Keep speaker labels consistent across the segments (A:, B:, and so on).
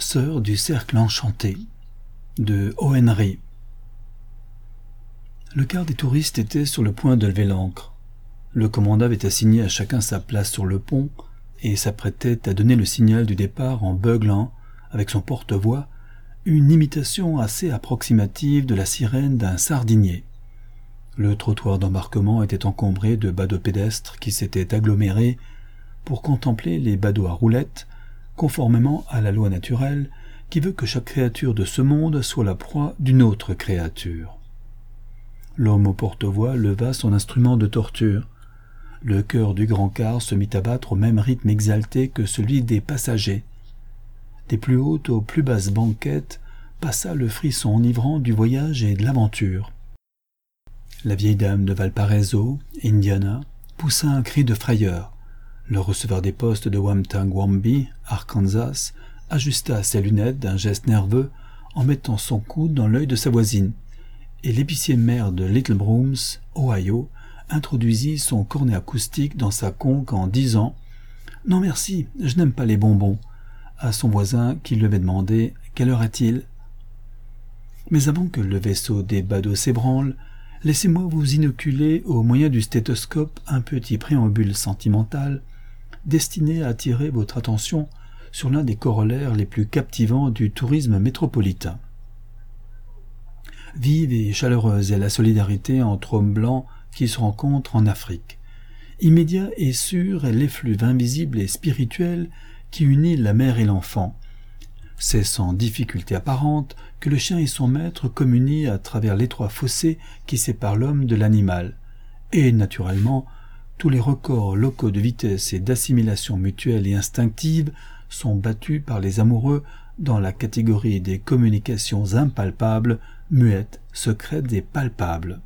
A: Sœur du cercle enchanté de Henry. Le quart des touristes était sur le point de lever l'ancre. Le commandant avait assigné à chacun sa place sur le pont et s'apprêtait à donner le signal du départ en beuglant, avec son porte-voix, une imitation assez approximative de la sirène d'un sardinier. Le trottoir d'embarquement était encombré de badauds pédestres qui s'étaient agglomérés pour contempler les badauds à roulettes conformément à la loi naturelle qui veut que chaque créature de ce monde soit la proie d'une autre créature. L'homme au porte-voix leva son instrument de torture. Le cœur du grand car se mit à battre au même rythme exalté que celui des passagers. Des plus hautes aux plus basses banquettes passa le frisson enivrant du voyage et de l'aventure. La vieille dame de Valparaiso, Indiana, poussa un cri de frayeur. Le receveur des postes de Wamtang-Wamby, Arkansas, ajusta ses lunettes d'un geste nerveux en mettant son coude dans l'œil de sa voisine, et l'épicier maire de Little Brooms, Ohio, introduisit son cornet acoustique dans sa conque en disant Non merci, je n'aime pas les bonbons à son voisin qui lui avait demandé Quelle heure est-il? Mais avant que le vaisseau des badauds s'ébranle, laissez-moi vous inoculer au moyen du stéthoscope un petit préambule sentimental destiné à attirer votre attention sur l'un des corollaires les plus captivants du tourisme métropolitain. Vive et chaleureuse est la solidarité entre hommes blancs qui se rencontrent en Afrique. Immédiat et sûr est l'effluve invisible et spirituel qui unit la mère et l'enfant. C'est sans difficulté apparente que le chien et son maître communient à travers l'étroit fossé qui sépare l'homme de l'animal. Et, naturellement, tous les records locaux de vitesse et d'assimilation mutuelle et instinctive sont battus par les amoureux dans la catégorie des communications impalpables, muettes, secrètes et palpables.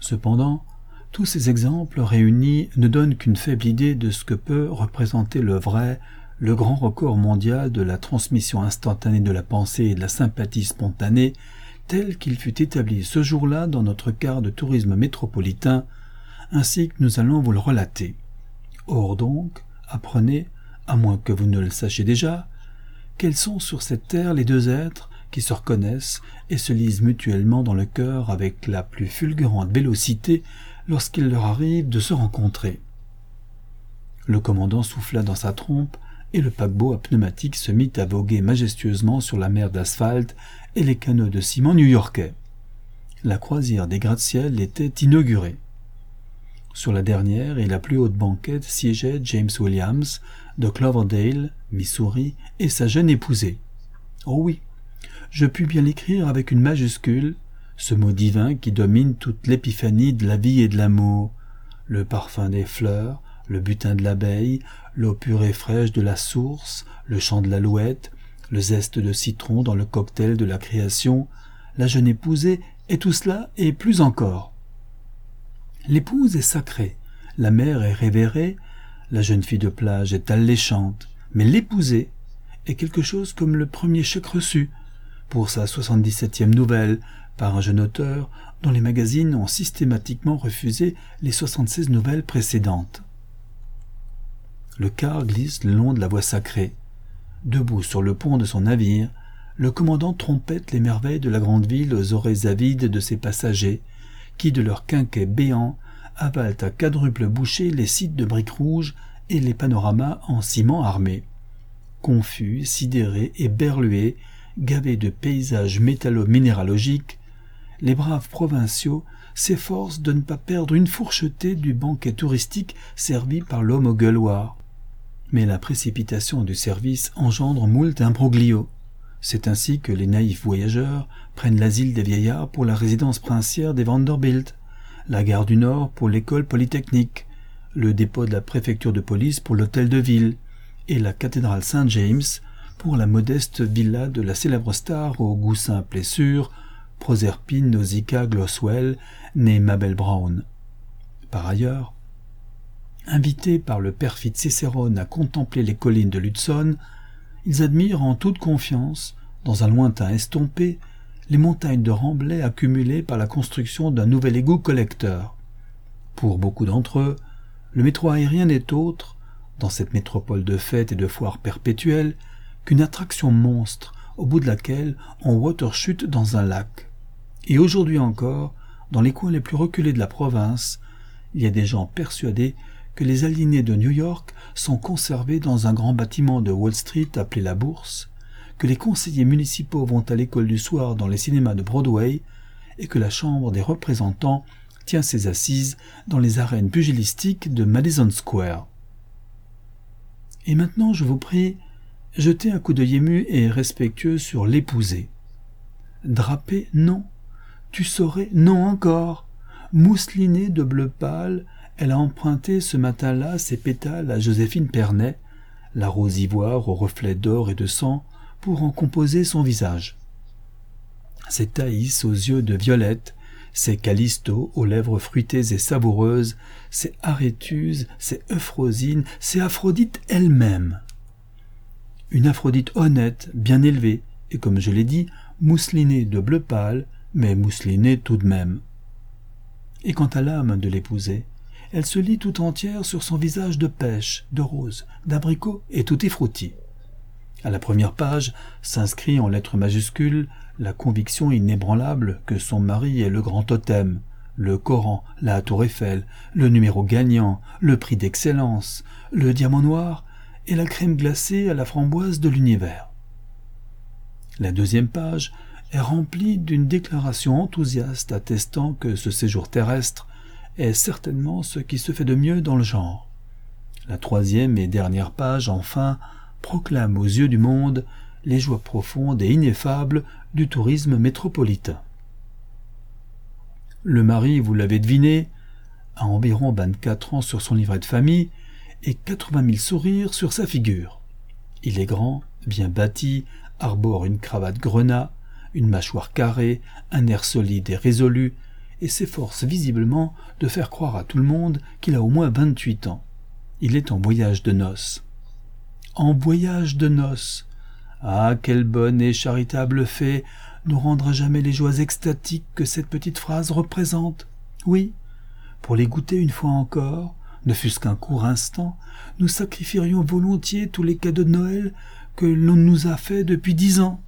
A: Cependant, tous ces exemples réunis ne donnent qu'une faible idée de ce que peut représenter le vrai, le grand record mondial de la transmission instantanée de la pensée et de la sympathie spontanée, tel qu'il fut établi ce jour-là dans notre quart de tourisme métropolitain ainsi que nous allons vous le relater. Or donc, apprenez, à moins que vous ne le sachiez déjà, quels sont sur cette terre les deux êtres qui se reconnaissent et se lisent mutuellement dans le cœur avec la plus fulgurante vélocité lorsqu'il leur arrive de se rencontrer. Le commandant souffla dans sa trompe et le paquebot à pneumatique se mit à voguer majestueusement sur la mer d'asphalte et les canaux de ciment new-yorkais. La croisière des gratte-ciel était inaugurée. Sur la dernière et la plus haute banquette siégeait James Williams de Cloverdale, Missouri, et sa jeune épousée. Oh oui, je puis bien l'écrire avec une majuscule, ce mot divin qui domine toute l'épiphanie de la vie et de l'amour, le parfum des fleurs, le butin de l'abeille, l'eau pure et fraîche de la source, le chant de l'alouette, le zeste de citron dans le cocktail de la création, la jeune épousée, et tout cela et plus encore. L'épouse est sacrée, la mère est révérée, la jeune fille de plage est alléchante, mais l'épouser est quelque chose comme le premier chèque reçu pour sa 77e nouvelle par un jeune auteur dont les magazines ont systématiquement refusé les 76 nouvelles précédentes. Le car glisse le long de la voie sacrée. Debout sur le pont de son navire, le commandant trompette les merveilles de la grande ville aux oreilles avides de ses passagers, qui de leurs quinquets béants avalent à quadruple bouchée les sites de briques rouges et les panoramas en ciment armé. Confus, sidérés et berlués, gavés de paysages métallo-minéralogiques, les braves provinciaux s'efforcent de ne pas perdre une fourchetée du banquet touristique servi par l'homme au gueuloir. Mais la précipitation du service engendre moult imbroglio. C'est ainsi que les naïfs voyageurs prennent l'asile des vieillards pour la résidence princière des Vanderbilt, la gare du Nord pour l'école polytechnique, le dépôt de la préfecture de police pour l'hôtel de ville, et la cathédrale Saint-James pour la modeste villa de la célèbre star au goût simple et sûr, Proserpine Nausicaa Gloswell, née Mabel Brown. Par ailleurs, invités par le perfide Cicérone à contempler les collines de l'Hudson, ils admirent en toute confiance, dans un lointain estompé, les montagnes de remblais accumulées par la construction d'un nouvel égout collecteur. Pour beaucoup d'entre eux, le métro aérien n'est autre, dans cette métropole de fêtes et de foires perpétuelles, qu'une attraction monstre au bout de laquelle on water chute dans un lac. Et aujourd'hui encore, dans les coins les plus reculés de la province, il y a des gens persuadés que les aliénés de New York sont conservés dans un grand bâtiment de Wall Street appelé la Bourse, que les conseillers municipaux vont à l'école du soir dans les cinémas de Broadway, et que la Chambre des représentants tient ses assises dans les arènes pugilistiques de Madison Square. Et maintenant, je vous prie, jetez un coup d'œil ému et respectueux sur l'épousée. Drapé, non. Tu saurais, non encore. Mousselinée de bleu pâle, elle a emprunté ce matin-là ses pétales à Joséphine Pernet, la rose ivoire aux reflets d'or et de sang, pour en composer son visage. C'est Thaïs aux yeux de violette, c'est Callisto aux lèvres fruitées et savoureuses, c'est Aréthuse, c'est Euphrosine, c'est Aphrodite elle-même. Une Aphrodite honnête, bien élevée, et comme je l'ai dit, mousselinée de bleu pâle, mais mousselinée tout de même. Et quant à l'âme de l'épousée, elle se lit tout entière sur son visage de pêche, de rose, d'abricot et tutti frutti. À la première page s'inscrit en lettres majuscules la conviction inébranlable que son mari est le grand totem, le Coran, la tour Eiffel, le numéro gagnant, le prix d'excellence, le diamant noir et la crème glacée à la framboise de l'univers. La deuxième page est remplie d'une déclaration enthousiaste attestant que ce séjour terrestre est certainement ce qui se fait de mieux dans le genre. La troisième et dernière page, enfin, proclame aux yeux du monde les joies profondes et ineffables du tourisme métropolitain. Le mari, vous l'avez deviné, a environ vingt-quatre ans sur son livret de famille et quatre-vingt mille sourires sur sa figure. Il est grand, bien bâti, arbore une cravate grenat, une mâchoire carrée, un air solide et résolu, et s'efforce visiblement de faire croire à tout le monde qu'il a au moins vingt-huit ans. Il est en voyage de noces. En voyage de noces. Ah, quelle bonne et charitable fée nous rendra jamais les joies extatiques que cette petite phrase représente. Oui, pour les goûter une fois encore, ne fût-ce qu'un court instant, nous sacrifierions volontiers tous les cadeaux de Noël que l'on nous a faits depuis dix ans.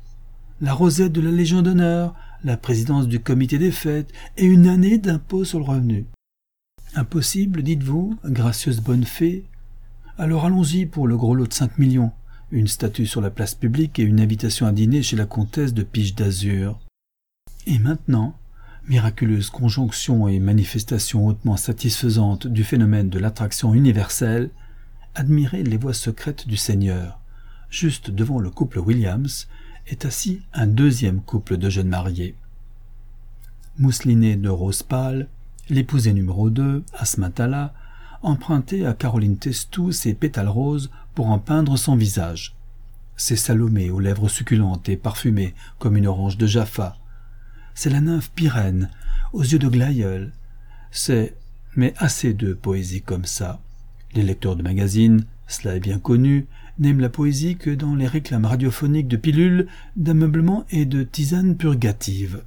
A: La rosette de la Légion d'honneur, la présidence du comité des fêtes et une année d'impôt sur le revenu. Impossible, dites-vous, gracieuse bonne fée Alors allons-y pour le gros lot de cinq millions une statue sur la place publique et une invitation à dîner chez la comtesse de Piche d'Azur. Et maintenant, miraculeuse conjonction et manifestation hautement satisfaisante du phénomène de l'attraction universelle, admirez les voix secrètes du Seigneur. Juste devant le couple Williams est assis un deuxième couple de jeunes mariés. Mousselinée de rose pâle, l'épousée numéro 2, Asmatala, emprunté à Caroline Testou ses pétales roses pour en peindre son visage. C'est Salomé aux lèvres succulentes et parfumées comme une orange de Jaffa. C'est la nymphe Pyrène aux yeux de glaïeul. C'est mais assez de poésie comme ça. Les lecteurs de magazines, cela est bien connu, n'aiment la poésie que dans les réclames radiophoniques de pilules, d'ameublement et de tisanes purgatives.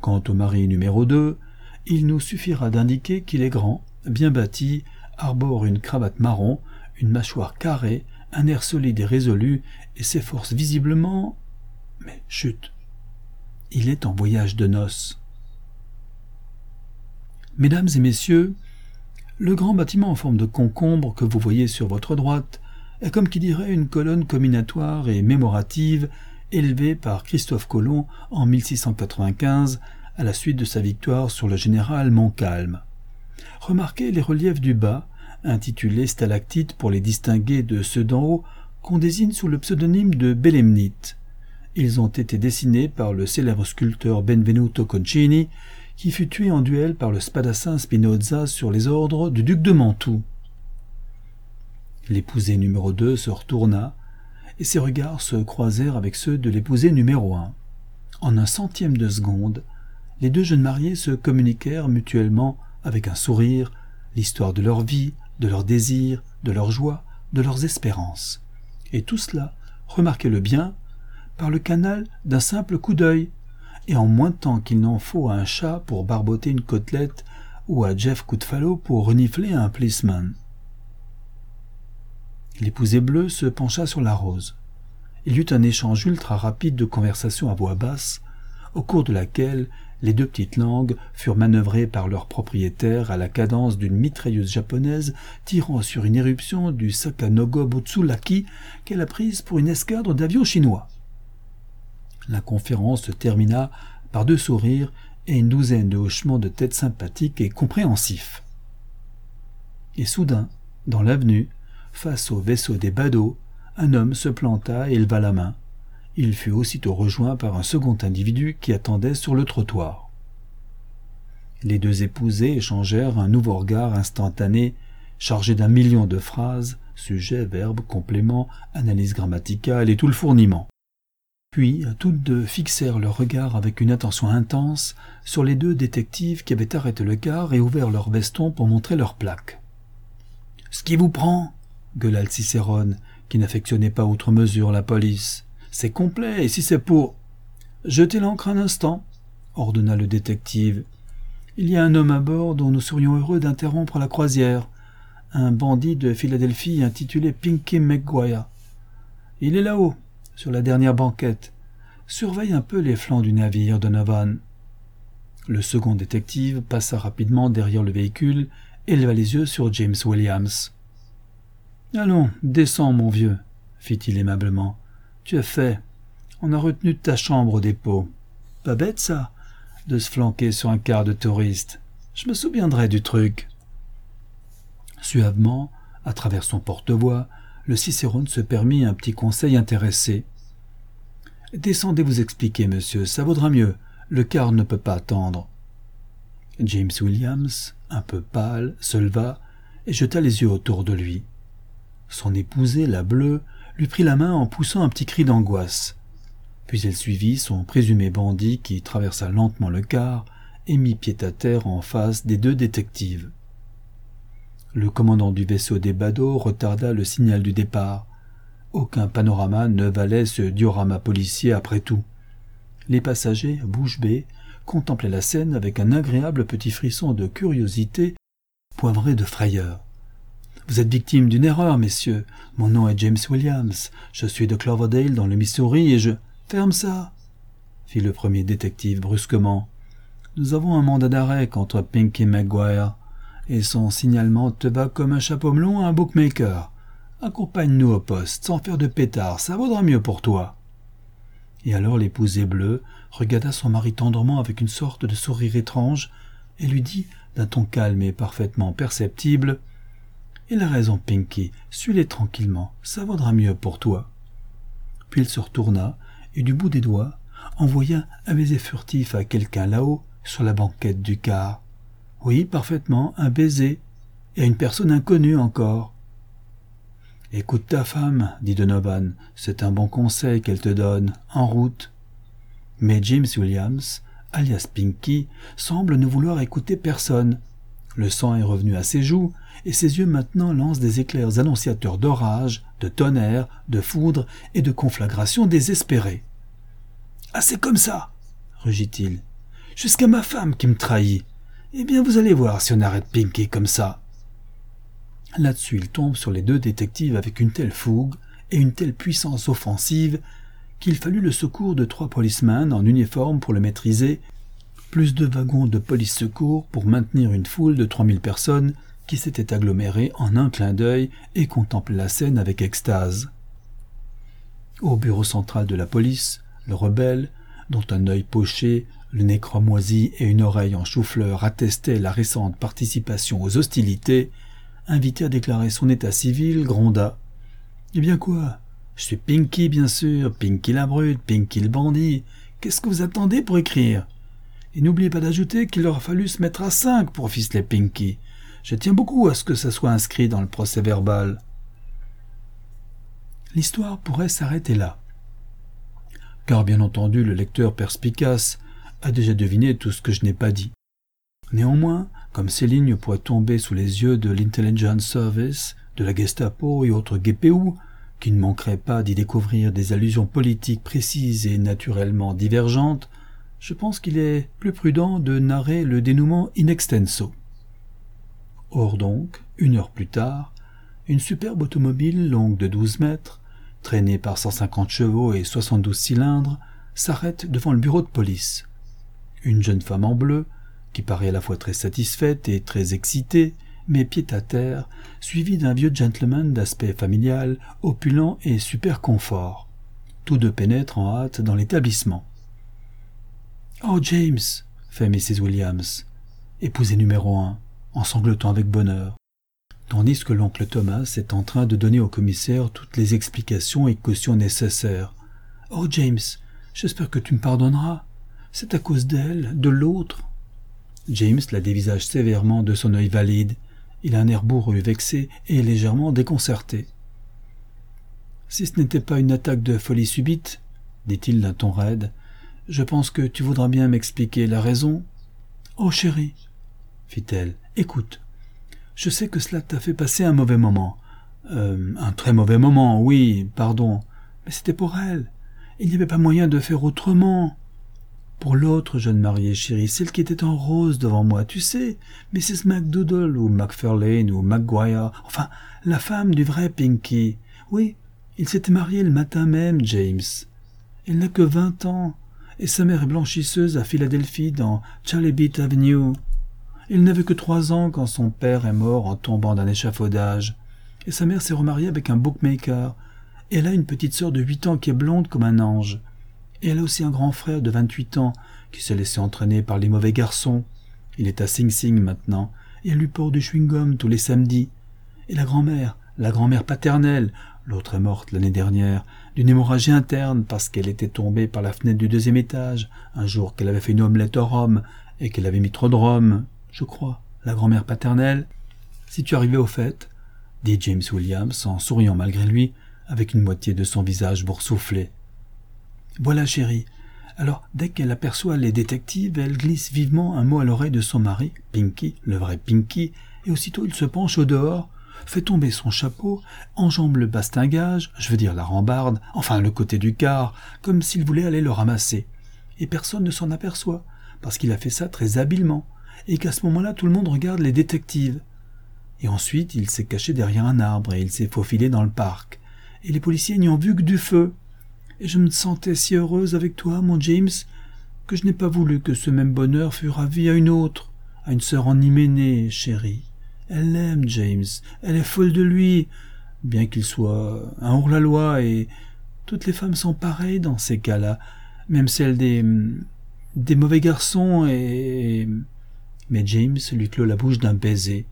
A: Quant au mari numéro 2, il nous suffira d'indiquer qu'il est grand, bien bâti, arbore une cravate marron, une mâchoire carrée, un air solide et résolu, et s'efforce visiblement. Mais chut. Il est en voyage de noces. Mesdames et messieurs, le grand bâtiment en forme de concombre que vous voyez sur votre droite comme qui dirait une colonne combinatoire et mémorative élevée par Christophe Colomb en 1695 à la suite de sa victoire sur le général Montcalm. Remarquez les reliefs du bas, intitulés stalactites pour les distinguer de ceux d'en haut, qu'on désigne sous le pseudonyme de belemnites. Ils ont été dessinés par le célèbre sculpteur Benvenuto Concini, qui fut tué en duel par le spadassin Spinoza sur les ordres du duc de Mantoue. L'épousée numéro 2 se retourna, et ses regards se croisèrent avec ceux de l'épousée numéro 1. En un centième de seconde, les deux jeunes mariés se communiquèrent mutuellement avec un sourire, l'histoire de leur vie, de leurs désirs, de leurs joies, de leurs espérances. Et tout cela, remarquez-le bien, par le canal d'un simple coup d'œil, et en moins de temps qu'il n'en faut à un chat pour barboter une côtelette ou à Jeff Goodfellow pour renifler un policeman. L'épousé bleu se pencha sur la rose. il y eut un échange ultra rapide de conversations à voix basse, au cours de laquelle les deux petites langues furent manœuvrées par leur propriétaire à la cadence d'une mitrailleuse japonaise tirant sur une éruption du Sakanogo Butsulaki qu'elle a prise pour une escadre d'avions chinois. La conférence se termina par deux sourires et une douzaine de hochements de tête sympathiques et compréhensifs. Et soudain, dans l'avenue, face au vaisseau des badauds, un homme se planta et éleva la main. Il fut aussitôt rejoint par un second individu qui attendait sur le trottoir. Les deux épousés échangèrent un nouveau regard instantané, chargé d'un million de phrases, sujet, verbe, complément, analyse grammaticale et tout le fourniment. Puis toutes deux fixèrent leur regard avec une attention intense sur les deux détectives qui avaient arrêté le car et ouvert leur veston pour montrer leurs plaques. Ce qui vous prend? Gueula Cicérone, qui n'affectionnait pas outre mesure la police. C'est complet, et si c'est pour. Jetez l'ancre un instant, ordonna le détective. Il y a un homme à bord dont nous serions heureux d'interrompre la croisière. Un bandit de Philadelphie intitulé Pinky McGuire. Il est là-haut, sur la dernière banquette. Surveille un peu les flancs du navire, Donovan. Le second détective passa rapidement derrière le véhicule et leva les yeux sur James Williams. Allons, descends, mon vieux, fit-il aimablement. Tu as fait. On a retenu ta chambre au dépôt. Pas bête, ça, de se flanquer sur un quart de touriste. Je me souviendrai du truc. Suavement, à travers son porte-voix, le Cicérone se permit un petit conseil intéressé. Descendez vous expliquer, monsieur, ça vaudra mieux. Le quart ne peut pas attendre. James Williams, un peu pâle, se leva et jeta les yeux autour de lui. Son épousée, la bleue, lui prit la main en poussant un petit cri d'angoisse. Puis elle suivit son présumé bandit qui traversa lentement le quart et mit pied à terre en face des deux détectives. Le commandant du vaisseau des badauds retarda le signal du départ. Aucun panorama ne valait ce diorama policier après tout. Les passagers, bouche bée, contemplaient la scène avec un agréable petit frisson de curiosité poivré de frayeur. Vous êtes victime d'une erreur, messieurs. Mon nom est James Williams. Je suis de Cloverdale dans le Missouri et je. Ferme ça fit le premier détective brusquement. Nous avons un mandat d'arrêt contre Pinky McGuire et son signalement te va comme un chapeau melon à un bookmaker. Accompagne-nous au poste, sans faire de pétard, ça vaudra mieux pour toi. Et alors l'épousée bleue regarda son mari tendrement avec une sorte de sourire étrange et lui dit d'un ton calme et parfaitement perceptible Il a raison, Pinky, suis-les tranquillement, ça vaudra mieux pour toi. Puis il se retourna et du bout des doigts envoya un baiser furtif à quelqu'un là-haut sur la banquette du car. Oui, parfaitement, un baiser, et à une personne inconnue encore. Écoute ta femme, dit Donovan, c'est un bon conseil qu'elle te donne, en route. Mais James Williams, alias Pinky, semble ne vouloir écouter personne. Le sang est revenu à ses joues, et ses yeux maintenant lancent des éclairs annonciateurs d'orage, de tonnerre, de foudre et de conflagration désespérée. Ah, c'est comme ça, rugit-il. Jusqu'à ma femme qui me trahit. Eh bien, vous allez voir si on arrête Pinky comme ça. Là-dessus, il tombe sur les deux détectives avec une telle fougue et une telle puissance offensive qu'il fallut le secours de trois policemen en uniforme pour le maîtriser, plus de wagons de police secours pour maintenir une foule de trois mille personnes qui s'étaient agglomérées en un clin d'œil et contemplaient la scène avec extase. Au bureau central de la police, le rebelle, dont un œil poché le nez cramoisi et une oreille en chou-fleur attestaient la récente participation aux hostilités, invité à déclarer son état civil, gronda. Eh bien quoi? Je suis Pinky, bien sûr, Pinky la brute, Pinky le bandit. Qu'est-ce que vous attendez pour écrire? Et n'oubliez pas d'ajouter qu'il aura fallu se mettre à cinq pour ficeler Pinky. Je tiens beaucoup à ce que ça soit inscrit dans le procès verbal. L'histoire pourrait s'arrêter là. Car bien entendu le lecteur perspicace a déjà deviné tout ce que je n'ai pas dit. Néanmoins, comme ces lignes pourraient tomber sous les yeux de l'Intelligence Service, de la Gestapo et autres GPU, qui ne manqueraient pas d'y découvrir des allusions politiques précises et naturellement divergentes, je pense qu'il est plus prudent de narrer le dénouement in extenso. Or donc, une heure plus tard, une superbe automobile longue de douze mètres, traîné par 150 chevaux et 72 cylindres, s'arrête devant le bureau de police. Une jeune femme en bleu, qui paraît à la fois très satisfaite et très excitée, met pied à terre, suivie d'un vieux gentleman d'aspect familial, opulent et super confort. Tous deux pénètrent en hâte dans l'établissement. Oh, James, fait Mrs. Williams, épousée numéro un, en sanglotant avec bonheur, tandis que l'oncle Thomas est en train de donner au commissaire toutes les explications et cautions nécessaires. Oh, James, j'espère que tu me pardonneras. C'est à cause d'elle, de l'autre. James la dévisage sévèrement de son œil valide. Il a un air bourru, vexé et légèrement déconcerté. Si ce n'était pas une attaque de folie subite, dit-il d'un ton raide, je pense que tu voudras bien m'expliquer la raison. Oh chérie, fit-elle, écoute. Je sais que cela t'a fait passer un mauvais moment. Euh, un très mauvais moment, oui, pardon. Mais c'était pour elle. Il n'y avait pas moyen de faire autrement. Pour l'autre jeune mariée, chérie, celle qui était en rose devant moi, tu sais, Mrs. McDoodle ou McFarlane ou McGuire, enfin, la femme du vrai Pinky. Oui, il s'était marié le matin même, James. Elle n'a que vingt ans, et sa mère est blanchisseuse à Philadelphie dans Charlie Beat Avenue. Il n'avait que trois ans quand son père est mort en tombant d'un échafaudage, et sa mère s'est remariée avec un bookmaker, et elle a une petite sœur de huit ans qui est blonde comme un ange. Et elle a aussi un grand frère de vingt-huit ans qui s'est laissé entraîner par les mauvais garçons. Il est à Sing Sing maintenant, et elle lui porte du chewing-gum tous les samedis. Et la grand-mère, la grand-mère paternelle, l'autre est morte l'année dernière, d'une hémorragie interne parce qu'elle était tombée par la fenêtre du deuxième étage, un jour qu'elle avait fait une omelette au rhum, et qu'elle avait mis trop de rhum, je crois, la grand-mère paternelle. Si tu arrivais au fait, dit James Williams en souriant malgré lui, avec une moitié de son visage boursouflé. Voilà, chérie. Alors, dès qu'elle aperçoit les détectives, elle glisse vivement un mot à l'oreille de son mari, Pinky, le vrai Pinky, et aussitôt il se penche au dehors, fait tomber son chapeau, enjambe le bastingage, je veux dire la rambarde, enfin le côté du car, comme s'il voulait aller le ramasser. Et personne ne s'en aperçoit, parce qu'il a fait ça très habilement, et qu'à ce moment-là tout le monde regarde les détectives. Et ensuite il s'est caché derrière un arbre et il s'est faufilé dans le parc. Et les policiers n'y ont vu que du feu et je me sentais si heureuse avec toi, mon James, que je n'ai pas voulu que ce même bonheur fût ravi à une autre, à une sœur en Hyménée, chérie. Elle l'aime, James, elle est folle de lui, bien qu'il soit un hors-la-loi, et toutes les femmes sont pareilles dans ces cas-là, même celles des des mauvais garçons et... Mais James lui clôt la bouche d'un baiser,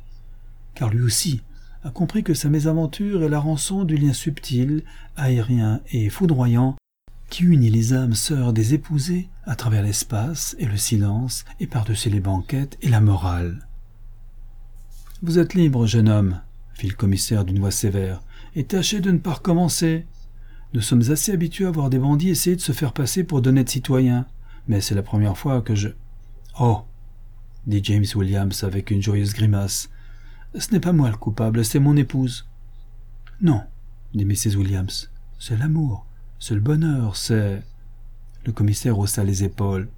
A: car lui aussi a compris que sa mésaventure est la rançon du lien subtil, aérien et foudroyant qui unit les âmes sœurs des épousés à travers l'espace et le silence et par-dessus les banquettes et la morale. Vous êtes libre, jeune homme, fit le commissaire d'une voix sévère, et tâchez de ne pas recommencer. Nous sommes assez habitués à voir des bandits essayer de se faire passer pour d'honnêtes citoyens, mais c'est la première fois que je. Oh dit James Williams avec une joyeuse grimace. Ce n'est pas moi le coupable, c'est mon épouse. Non, dit Mrs. Williams. C'est l'amour, c'est le bonheur, c'est. Le commissaire haussa les épaules.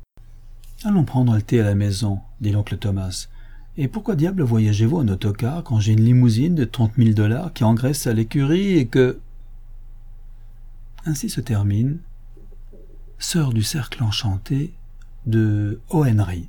A: Allons prendre le thé à la maison, dit l'oncle Thomas. Et pourquoi diable voyagez-vous en autocar quand j'ai une limousine de trente mille dollars qui engraisse à l'écurie et que. Ainsi se termine Sœur du cercle enchanté de O. Henry.